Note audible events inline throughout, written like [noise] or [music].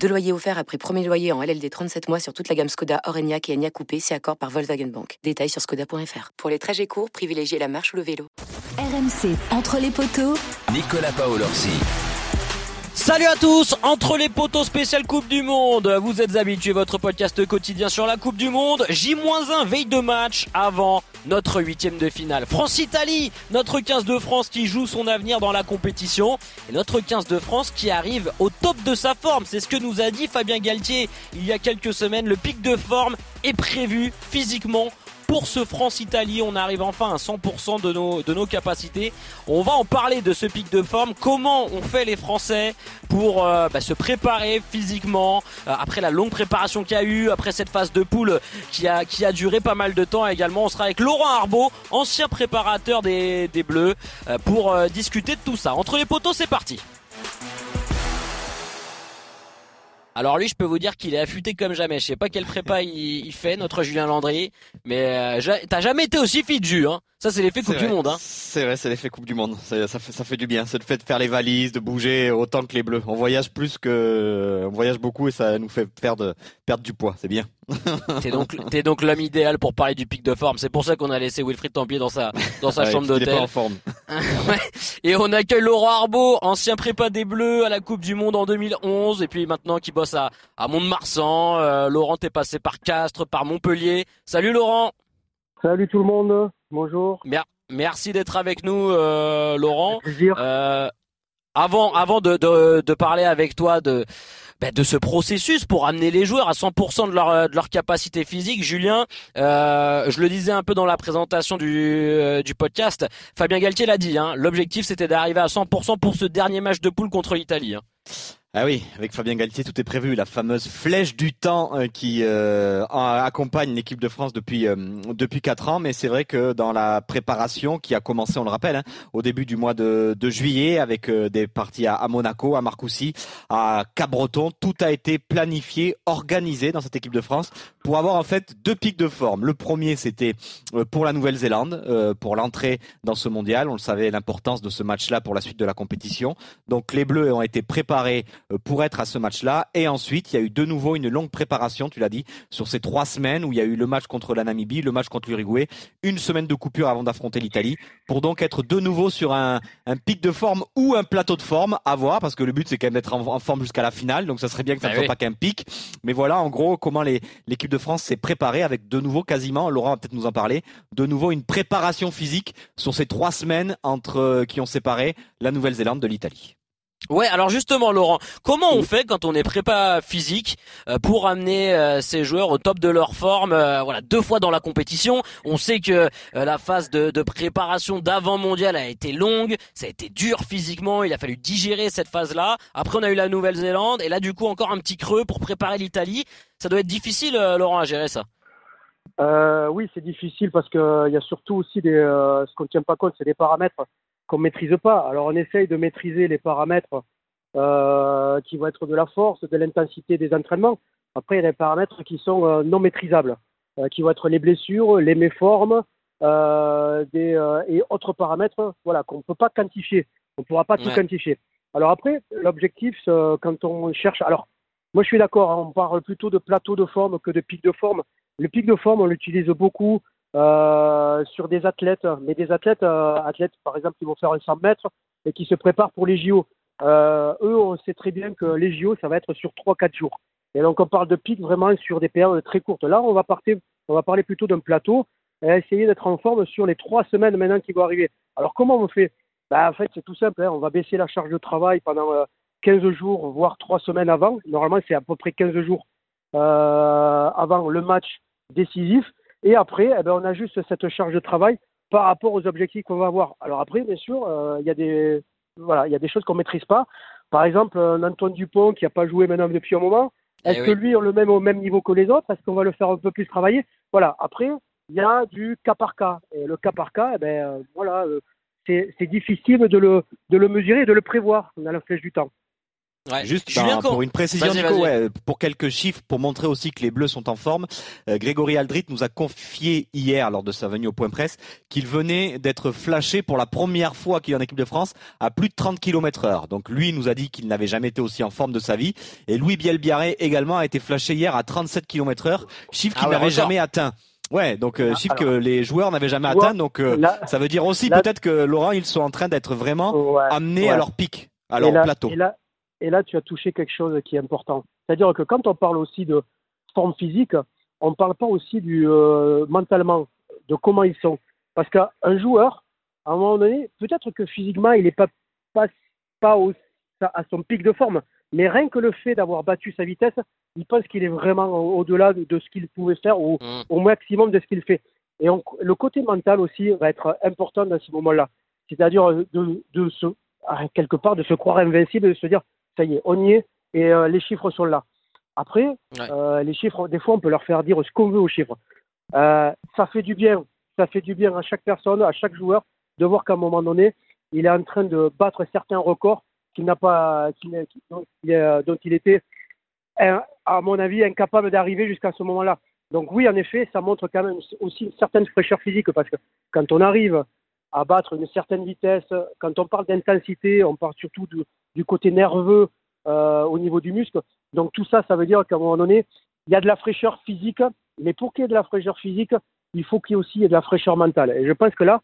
Deux loyers offerts après premier loyer en LLD 37 mois sur toute la gamme Skoda, Orenia et Enya Coupé, c'est accord par Volkswagen Bank. Détails sur skoda.fr. Pour les trajets courts, privilégiez la marche ou le vélo. RMC, entre les poteaux. Nicolas Paolorsi. Salut à tous, entre les poteaux spécial Coupe du Monde. Vous êtes habitués, votre podcast quotidien sur la Coupe du Monde. J-1 veille de match avant notre huitième de finale. France-Italie, notre 15 de France qui joue son avenir dans la compétition. Et notre 15 de France qui arrive au top de sa forme. C'est ce que nous a dit Fabien Galtier il y a quelques semaines. Le pic de forme est prévu physiquement pour ce France-Italie. On arrive enfin à 100% de nos, de nos capacités. On va en parler de ce pic de forme. Comment on fait les Français pour euh, bah, se préparer physiquement euh, après la longue préparation qu'il y a eu, après cette phase de poule qui a, qui a duré pas mal de temps également. On sera avec Laurent Arbaud, ancien préparateur des, des Bleus, euh, pour discuter de tout ça. Entre les poteaux, c'est parti. Alors lui, je peux vous dire qu'il est affûté comme jamais. Je sais pas quel prépa il, fait, notre Julien Landry, mais euh, t'as jamais été aussi fit, Jus. Hein ça, c'est l'effet Coupe du Monde. Hein. C'est vrai, c'est l'effet Coupe du Monde. Ça, fait, ça fait du bien. C'est le fait de faire les valises, de bouger autant que les Bleus. On voyage plus que, on voyage beaucoup et ça nous fait perdre, perdre du poids. C'est bien. [laughs] t'es donc, t'es donc l'homme idéal pour parler du pic de forme. C'est pour ça qu'on a laissé Wilfried Tempier dans sa, dans sa chambre d'hôtel. en forme. [laughs] Et on accueille Laurent Arbeau, ancien prépa des Bleus à la Coupe du Monde en 2011 et puis maintenant qui bosse à, à Mont-de-Marsan. Euh, Laurent, t'es passé par Castres, par Montpellier. Salut Laurent. Salut tout le monde. Bonjour. Merci d'être avec nous, euh, Laurent. Euh, avant, avant de, de, de, parler avec toi de, ben, de ce processus pour amener les joueurs à 100% de leur, de leur capacité physique, Julien, euh, je le disais un peu dans la présentation du, euh, du podcast, Fabien Galtier l'a dit, hein, l'objectif c'était d'arriver à 100% pour ce dernier match de poule contre l'Italie. Hein. Ah oui, avec Fabien Galtier, tout est prévu. La fameuse flèche du temps euh, qui euh, accompagne l'équipe de France depuis euh, depuis quatre ans. Mais c'est vrai que dans la préparation qui a commencé, on le rappelle, hein, au début du mois de, de juillet, avec des parties à, Monaco, à Marcoussis, à Cabreton, tout a été planifié, organisé dans cette équipe de France pour avoir en fait deux pics de forme. Le premier, c'était pour la Nouvelle-Zélande, pour l'entrée dans ce mondial. On le savait, l'importance de ce match-là pour la suite de la compétition. Donc les Bleus ont été préparés euh, pour être à ce match-là. Et ensuite, il y a eu de nouveau une longue préparation, tu l'as dit, sur ces trois semaines où il y a eu le match contre la Namibie, le match contre l'Uruguay, une semaine de coupure avant d'affronter l'Italie, pour donc être de nouveau sur un, pic de forme ou un plateau de forme à voir, parce que le but c'est quand même d'être en, forme jusqu'à la finale, donc ça serait bien que ça ne bah soit pas qu'un pic. Mais voilà, en gros, comment l'équipe de France s'est préparée avec de nouveau quasiment, Laurent va peut-être nous en parler, de nouveau une préparation physique sur ces trois semaines entre euh, qui ont séparé la Nouvelle-Zélande de l'Italie. Ouais, alors justement, Laurent, comment on fait quand on est prépa physique euh, pour amener euh, ces joueurs au top de leur forme euh, Voilà, deux fois dans la compétition, on sait que la phase de, de préparation d'avant mondial a été longue, ça a été dur physiquement, il a fallu digérer cette phase-là. Après, on a eu la Nouvelle-Zélande et là, du coup, encore un petit creux pour préparer l'Italie. Ça doit être difficile, Laurent, à gérer ça. oui, c'est difficile parce que il y a surtout aussi des, ce qu'on ne tient pas compte, c'est des paramètres qu'on maîtrise pas. Alors on essaye de maîtriser les paramètres euh, qui vont être de la force, de l'intensité des entraînements. Après, il y a des paramètres qui sont euh, non maîtrisables, euh, qui vont être les blessures, les méformes des, et autres paramètres voilà, qu'on ne peut pas quantifier. On ne pourra pas tout quantifier. Alors après, l'objectif, quand on cherche... Alors, moi je suis d'accord, hein, on parle plutôt de plateau de forme que de pic de forme. Le pic de forme, on l'utilise beaucoup euh, sur des athlètes, mais des athlètes, euh, athlètes par exemple qui vont faire un 100 mètres et qui se préparent pour les JO. Euh, eux, on sait très bien que les JO, ça va être sur 3-4 jours. Et donc on parle de pic vraiment sur des périodes très courtes. Là, on va, parler plutôt d'un plateau et essayer d'être en forme sur les trois semaines maintenant qui vont arriver. Alors comment on fait? Bah, En fait, c'est tout simple. Hein. On va baisser la charge de travail pendant 15 jours, voire 3 semaines avant. Normalement, c'est à peu près 15 jours avant le match décisif. Et après, eh ben, on ajuste cette charge de travail par rapport aux objectifs qu'on va avoir. Alors après, bien sûr, euh, il y a des voilà, il y a des choses qu'on maîtrise pas. Par exemple, un Antoine Dupont qui n'a pas joué maintenant depuis un moment. Eh Est-ce que lui, on le met au même niveau que les autres? Est-ce qu'on va le faire un peu plus travailler? Voilà. Après, il y a du cas par cas. Et le cas par cas, eh ben, voilà, c'est difficile de le, de le mesurer et de le prévoir dans la flèche du temps. Juste pour une précision, Nico, ouais, pour quelques chiffres, pour montrer aussi que les Bleus sont en forme, euh, Grégory Aldrit nous a confié hier, lors de sa venue au point presse, qu'il venait d'être flashé pour la première fois qu'il est en équipe de France à plus de 30 km heure. Donc lui nous a dit qu'il n'avait jamais été aussi en forme de sa vie. Et Louis Bielbiaré également a été flashé hier à 37 km heure, chiffre qu'il ah n'avait jamais atteint. Ouais, donc euh, chiffre que les joueurs n'avaient jamais atteint. Donc euh, ça veut dire aussi peut-être que Laurent, ils sont en train d'être vraiment amenés à leur pic, à leur plateau. Et là, tu as touché quelque chose qui est important. C'est-à-dire que quand on parle aussi de forme physique, on ne parle pas aussi du euh, mentalement, de comment ils sont. Parce qu'un joueur, à un moment donné, peut-être que physiquement, il n'est pas, pas, pas à son pic de forme, mais rien que le fait d'avoir battu sa vitesse, il pense qu'il est vraiment au-delà de, ce qu'il pouvait faire ou mmh. au maximum de ce qu'il fait. Et le côté mental aussi va être important dans ce moment-là. C'est-à-dire de, de se, quelque part, de se croire invincible, de se dire ça y est, on y est, et euh, les chiffres sont là. Après, euh, les chiffres, des fois, on peut leur faire dire ce qu'on veut aux chiffres. Euh, ça fait du bien, ça fait du bien à chaque personne, à chaque joueur, de voir qu'à un moment donné, il est en train de battre certains records qu'il n'a pas, dont, il, était, à mon avis, incapable d'arriver jusqu'à ce moment-là. Donc oui, en effet, ça montre quand même aussi une certaine fraîcheur physique parce que quand on arrive à battre une certaine vitesse. Quand on parle d'intensité, on parle surtout du, côté nerveux euh, au niveau du muscle. Donc tout ça, ça veut dire qu'à un moment donné, il y a de la fraîcheur physique, mais pour qu'il y ait de la fraîcheur physique, il faut qu'il y ait aussi de la fraîcheur mentale. Et je pense que là,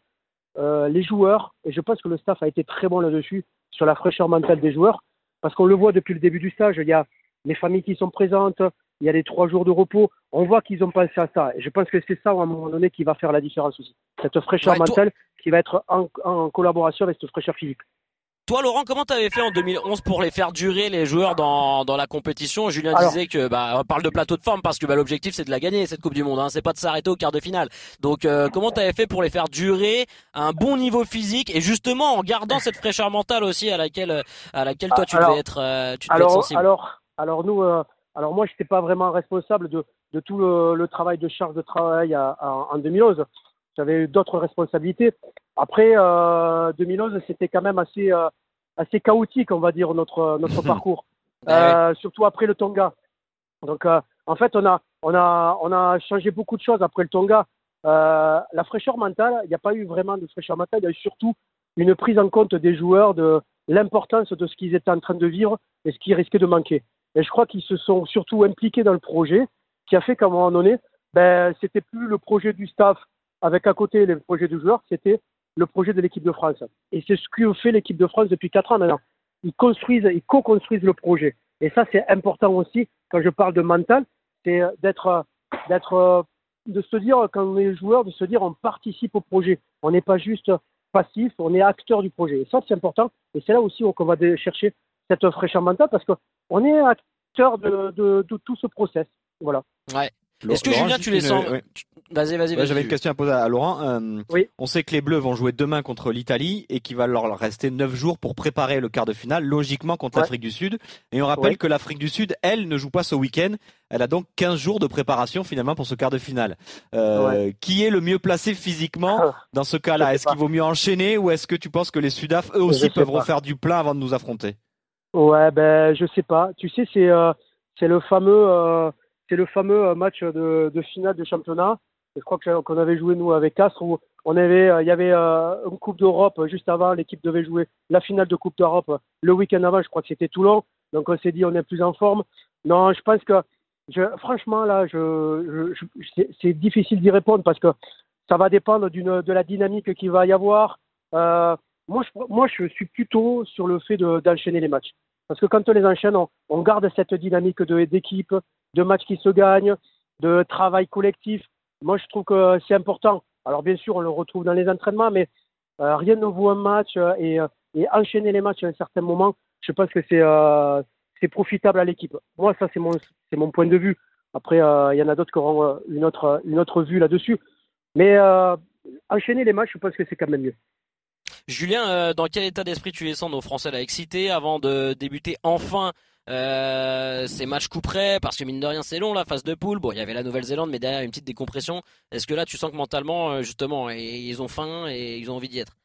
euh, les joueurs, et je pense que le staff a été très bon là-dessus, sur la fraîcheur mentale des joueurs, parce qu'on le voit depuis le début du stage, il y a les familles qui sont présentes, il y a les trois jours de repos. On voit qu'ils ont pensé à ça. Et je pense que c'est ça, à un moment donné, qui va faire la différence aussi. Cette fraîcheur mentale qui va être en, collaboration avec cette fraîcheur physique. Toi, Laurent, comment tu avais fait en 2011 pour les faire durer les joueurs dans, dans la compétition? Julien disait que bah on parle de plateau de forme parce que bah, l'objectif c'est de la gagner cette Coupe du Monde, hein, c'est pas de s'arrêter au quart de finale. Donc euh, comment tu avais fait pour les faire durer à un bon niveau physique et justement en gardant cette fraîcheur mentale aussi à laquelle à laquelle toi tu devais être euh, tu alors, sensible? Alors alors nous euh, alors moi je n'étais pas vraiment responsable de, de tout le, travail de charge de travail en 2011 j'avais d'autres responsabilités. Après, euh, 2011, c'était quand même assez, euh, assez chaotique, on va dire, notre, notre [laughs] parcours. Euh, surtout après le Tonga. Donc, euh, en fait, on a, on, a, on a changé beaucoup de choses après le Tonga. Euh, la fraîcheur mentale, il n'y a pas eu vraiment de fraîcheur mentale, il y a eu surtout une prise en compte des joueurs de l'importance de ce qu'ils étaient en train de vivre et ce qui risquait de manquer. Et je crois qu'ils se sont surtout impliqués dans le projet, qui a fait qu'à un moment donné, ben, c'était plus le projet du staff avec à côté les projets du joueur, c'était le projet de l'équipe de France. Et c'est ce que fait l'équipe de France depuis quatre ans maintenant. Ils construisent, ils co-construisent le projet. Et ça, c'est important aussi, quand je parle de mental, c'est d'être, d'être, de se dire, quand on est joueur, de se dire, on participe au projet. On n'est pas juste passif, on est acteur du projet. Et ça, c'est important. Et c'est là aussi qu'on va chercher cette fraîcheur mentale parce qu'on est acteur de, de, tout ce process. Voilà. Ouais. Est-ce que Julien, tu les sens Vas-y, vas-y. J'avais une question à poser à Laurent. Euh, oui. On sait que les Bleus vont jouer demain contre l'Italie et qu'il va leur rester 9 jours pour préparer le quart de finale, logiquement contre l'Afrique du Sud. Et on rappelle que l'Afrique du Sud, elle, ne joue pas ce week-end. Elle a donc 15 jours de préparation finalement pour ce quart de finale. Euh, Qui est le mieux placé physiquement ah. dans ce cas-là? Est-ce qu'il vaut mieux enchaîner ou est-ce que tu penses que les Sudaf, eux aussi, peuvent refaire du plein avant de nous affronter? Ouais, ben je sais pas. Tu sais, c'est euh, c'est le fameux euh, c'est le fameux euh, match de, finale de championnat. Je crois qu'on avait joué nous avec Castres où on avait, euh, il y avait euh, une Coupe d'Europe juste avant. L'équipe devait jouer la finale de Coupe d'Europe le week-end avant. Je crois que c'était Toulon. Donc on s'est dit on est plus en forme. Non, je pense que franchement là, je, c'est difficile d'y répondre parce que ça va dépendre de la dynamique qu'il va y avoir. Moi, je, moi, je suis plutôt sur le fait d'enchaîner les matchs. Parce que quand on les enchaîne, on garde cette dynamique d'équipe, de matchs qui se gagnent, de travail collectif. Moi, je trouve que c'est important. Alors, bien sûr, on le retrouve dans les entraînements, mais euh, rien ne vaut un match euh, et, euh, et, enchaîner les matchs à un certain moment, je pense que c'est profitable à l'équipe. Moi, ça, c'est mon, mon point de vue. Après, il y en a d'autres qui auront une autre, une autre vue là-dessus. Mais enchaîner les matchs, je pense que c'est quand même mieux. Julien, dans quel état d'esprit tu les sens nos Français là excités avant de débuter enfin Euh, c'est match coup près parce que mine de rien c'est long la phase de poule. Bon, il y avait la Nouvelle-Zélande, mais derrière une petite décompression. Est-ce que là tu sens que mentalement justement ils ont faim et ils ont envie d'y être?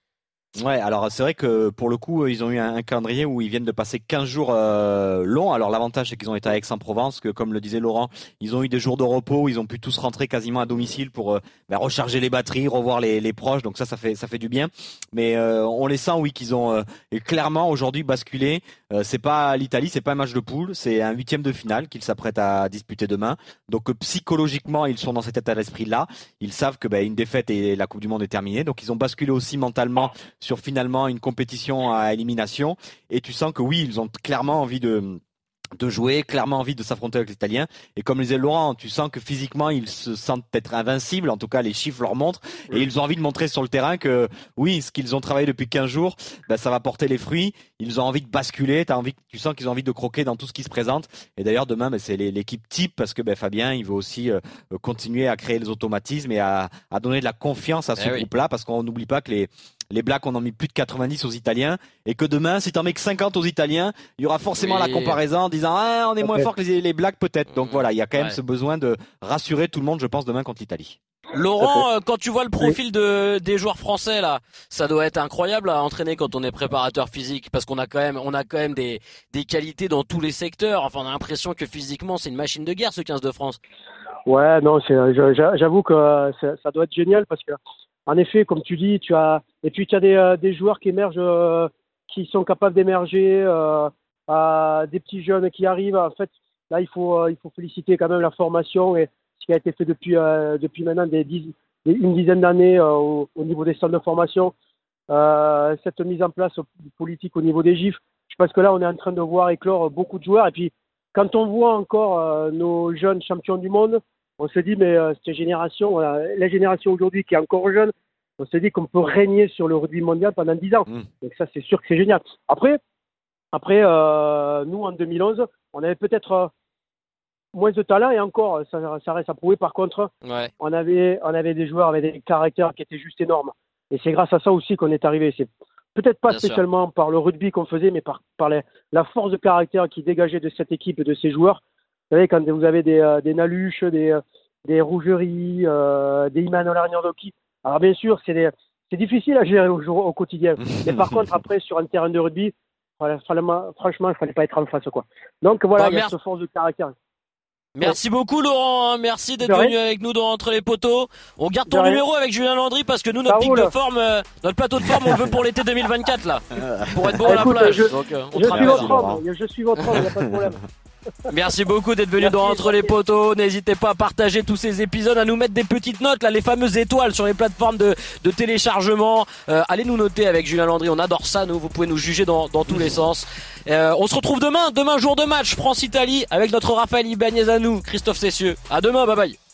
Ouais, alors c'est vrai que pour le coup, ils ont eu un, calendrier où ils viennent de passer 15 jours euh, longs. Alors l'avantage, c'est qu'ils ont été à Aix-en-Provence, que comme le disait Laurent, ils ont eu des jours de repos, ils ont pu tous rentrer quasiment à domicile pour euh, bah, recharger les batteries, revoir les, les, proches. Donc ça, ça fait ça fait du bien. Mais euh, on les sent, oui, qu'ils ont clairement aujourd'hui basculé. c'est pas l'Italie, c'est pas un match de poule, c'est un huitième de finale qu'ils s'apprêtent à disputer demain. Donc psychologiquement, ils sont dans cet état d'esprit là. Ils savent que bah, une défaite et la Coupe du Monde est terminée. Donc ils ont basculé aussi mentalement sur finalement une compétition à élimination. Et tu sens que oui, ils ont clairement envie de de jouer, clairement envie de s'affronter avec les Italiens. Et comme le disait Laurent, tu sens que physiquement, ils se sentent peut-être invincibles. En tout cas, les chiffres leur montrent. Et ils ont envie de montrer sur le terrain que oui, ce qu'ils ont travaillé depuis 15 jours, ben, ça va porter les fruits. Ils ont envie de basculer. As envie, tu sens qu'ils ont envie de croquer dans tout ce qui se présente. Et d'ailleurs, demain, ben, c'est l'équipe type parce que ben, Fabien, il veut aussi euh, continuer à créer les automatismes et à, à donner de la confiance à ce eh groupe-là parce qu'on n'oublie pas que les, les Blacks on en mis plus de 90 aux Italiens. Et que demain si t'en mets que 50 aux Italiens il y aura forcément la comparaison en disant ah on est moins fort que les, Blacks peut-être. Donc mmh. voilà il y a quand même ce besoin de rassurer tout le monde je pense demain contre l'Italie. Laurent, euh, quand tu vois le profil de, des joueurs français là, ça doit être incroyable à entraîner quand on est préparateur physique, parce qu'on a quand même, on a quand même des, des qualités dans tous les secteurs. Enfin, on a l'impression que physiquement, c'est une machine de guerre ce 15 de France. Ouais, non, j'avoue que euh, ça doit être génial parce que en effet, comme tu dis, tu as et puis tu as des, euh, joueurs qui émergent, euh, qui sont capables d'émerger, euh, des petits jeunes qui arrivent. En fait, là, il faut il faut féliciter quand même la formation et ce qui a été fait depuis depuis maintenant une dizaine d'années au, niveau des centres de formation. cette mise en place politique au niveau des GIFs, je pense que là, on est en train de voir éclore beaucoup de joueurs. Et puis, quand on voit encore nos jeunes champions du monde, on se dit, mais euh, cette génération, la génération aujourd'hui qui est encore jeune, on se dit qu'on peut régner sur le rugby mondial pendant 10 ans. Mm. Donc ça, c'est sûr que c'est génial. Après, après euh, nous, en 2011, on avait peut-être euh, moins de talent et encore, ça, ça reste à prouver. Par contre, on, avait, on avait des joueurs avec des caractères qui étaient juste énormes. Et c'est grâce à ça aussi qu'on est arrivé. C'est peut-être pas spécialement par le rugby qu'on faisait, mais par, par la force de caractère qui dégageait de cette équipe et de ces joueurs vous savez, quand vous avez des, euh, des Naluches, des, euh, des Rougeries, euh, des Iman Olarniodoki, alors bien sûr, c'est c'est difficile à gérer au, au quotidien. [laughs] Mais par contre, après, sur un terrain de rugby, franchement, il fallait pas être en face. Quoi. Donc voilà, il y a cette force de caractère. Merci beaucoup Laurent, hein. merci d'être venu avec nous dans Entre les poteaux. On garde ton numéro avec Julien Landry parce que nous notre pic de forme, notre plateau de forme on le veut pour l'été [laughs] 2024 là, pour être beau à la plage. Je, Donc, on je, suis votre homme, je suis votre homme, il n'y a pas de problème. [laughs] Merci beaucoup d'être venu dans Entre les poteaux. N'hésitez pas à partager tous ces épisodes, à nous mettre des petites notes, là, les fameuses étoiles sur les plateformes de, téléchargement. Euh, allez nous noter avec Julien Landry, on adore ça, nous. Vous pouvez nous juger dans, tous les sens. Euh, on se retrouve demain, demain jour de match France-Italie avec notre Raphaël Ibanez à nous, Christophe Cessieux. À demain, bye bye.